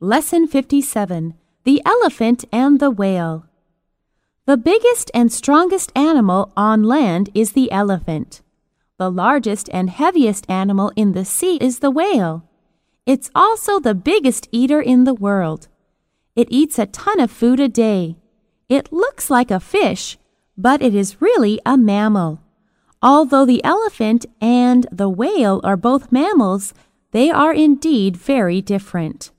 Lesson 57 The Elephant and the Whale. The biggest and strongest animal on land is the elephant. The largest and heaviest animal in the sea is the whale. It's also the biggest eater in the world. It eats a ton of food a day. It looks like a fish, but it is really a mammal. Although the elephant and the whale are both mammals, they are indeed very different.